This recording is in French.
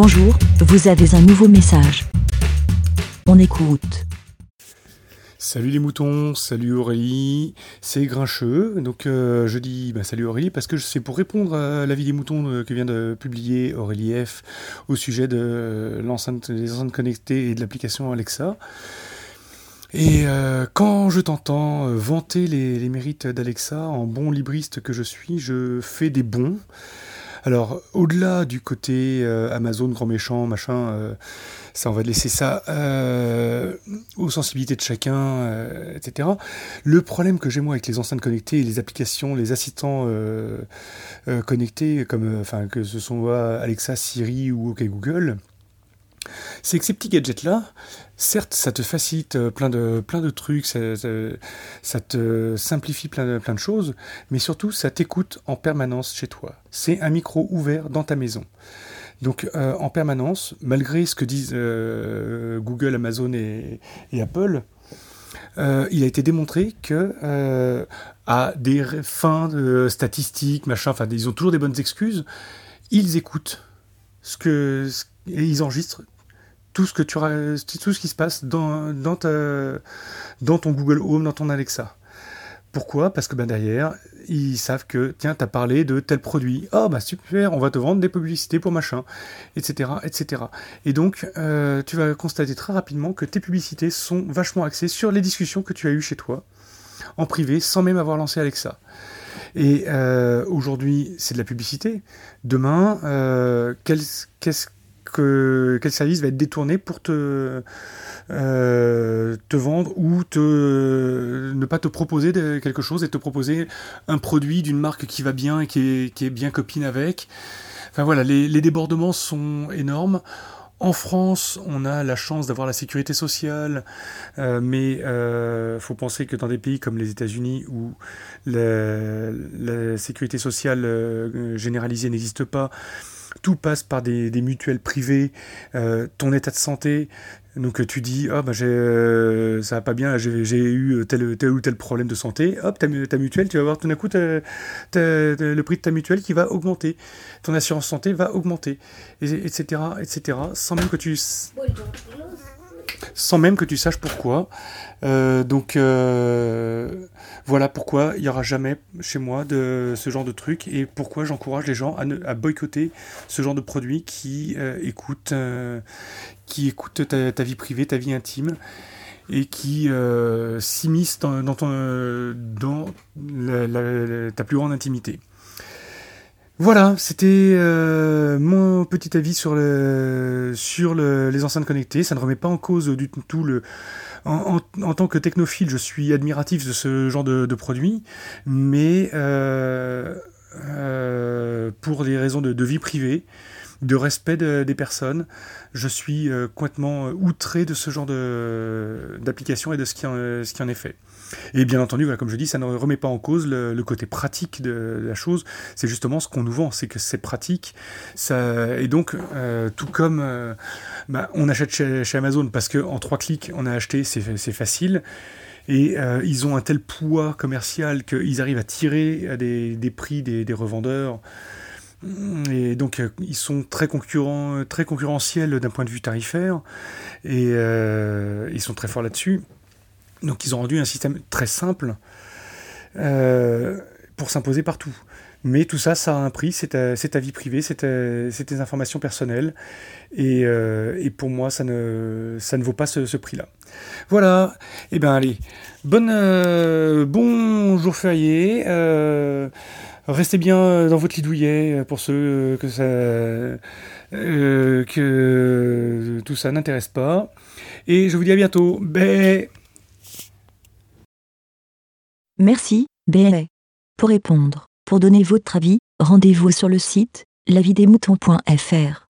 Bonjour, vous avez un nouveau message. On écoute. Salut les moutons, salut Aurélie, c'est Grincheux. Donc euh, je dis bah, salut Aurélie parce que c'est pour répondre à l'avis des moutons euh, que vient de publier Aurélie F au sujet de euh, l'enceinte, des enceintes connectées et de l'application Alexa. Et quand je t'entends vanter les, les mérites d'Alexa, en bon libriste que je suis, je fais des bons. Alors, au-delà du côté euh, Amazon, grand méchant, machin, euh, ça, on va laisser ça euh, aux sensibilités de chacun, etc. Le problème que j'ai moi avec les enceintes connectées et les applications, les assistants connectés, comme, que ce soit Alexa, Siri ou OK Google, c'est que ces petits gadgets-là, certes, ça te facilite euh, plein de, trucs, ça, te simplifie plein de, choses, mais surtout, ça t'écoute en permanence chez toi. C'est un micro ouvert dans ta maison. Donc euh, en permanence, malgré ce que disent euh, Google, Amazon et, Apple, il a été démontré que à des fins de statistiques, machin, ils ont toujours des bonnes excuses, ils écoutent ce que et ils enregistrent tout ce, que tu, tout ce qui se passe dans, dans, dans ton Google Home, dans ton Alexa. Pourquoi? Parce que ben derrière, ils savent que, tiens, tu as parlé de tel produit. Oh, bah super, on va te vendre des publicités pour machin, etc. etc. Et donc, euh, tu vas constater très rapidement que tes publicités sont vachement axées sur les discussions que tu as eues chez toi, en privé, sans même avoir lancé Alexa. Et euh, aujourd'hui, c'est de la publicité. Demain, euh, qu'est-ce que, quel service va être détourné pour te, euh, te vendre ou te, ne pas te proposer quelque chose et te proposer un produit d'une marque qui va bien et qui est, qui est bien copine avec. Enfin voilà, les, débordements sont énormes. En France, on a la chance d'avoir la sécurité sociale, euh, mais il euh, faut penser que dans des pays comme les États-Unis où la, la, sécurité sociale euh, généralisée n'existe pas, tout passe par des, mutuelles privées, euh, ton état de santé. Donc tu dis, oh, bah, euh, ça va pas bien, j'ai eu tel, ou tel problème de santé. Hop, ta, ta mutuelle, tu vas voir tout d'un coup le prix de ta mutuelle qui va augmenter. Ton assurance santé va augmenter, etc., etc. Sans même que tu sans même que tu saches pourquoi. Euh, donc euh, voilà pourquoi il n'y aura jamais chez moi de ce genre de truc et pourquoi j'encourage les gens à, boycotter ce genre de produits qui euh, écoutent ta, vie privée, ta vie intime et qui dans, dans ta plus grande intimité. Voilà, c'était euh, mon petit avis sur, le, sur le, les enceintes connectées. Ça ne remet pas en cause du tout le. En, tant que technophile, je suis admiratif de ce genre de, de produit, mais euh, euh, pour des raisons de, vie privée, de respect des personnes, je suis euh, complètement outré de ce genre d'application et de ce qui, en, ce qui en est fait. Et bien entendu, voilà, comme je dis, ça ne remet pas en cause le, côté pratique de, la chose. C'est justement ce qu'on nous vend, c'est que c'est pratique. Ça, et donc, euh, tout comme euh, bah, on achète chez, Amazon parce qu'en trois clics, on a acheté, c'est facile. Et euh, ils ont un tel poids commercial qu'ils arrivent à tirer des, des prix des, revendeurs. Et donc ils sont très concurrents, très concurrentiels d'un point de vue tarifaire, et ils sont très forts là-dessus. Donc ils ont rendu un système très simple euh, pour s'imposer partout. Mais tout ça, ça a un prix, c'est ta, vie privée, c'est tes informations personnelles. Euh, et, pour moi, ça ne, vaut pas ce, prix-là. Voilà, et eh bien allez, bonne, euh, férié. Restez bien dans votre lit douillet pour ceux que, ça, que tout ça n'intéresse pas. Et je vous dis à bientôt. Bye Merci, BLA. Pour répondre, pour donner votre avis, rendez-vous sur le site lavidemouton.fr.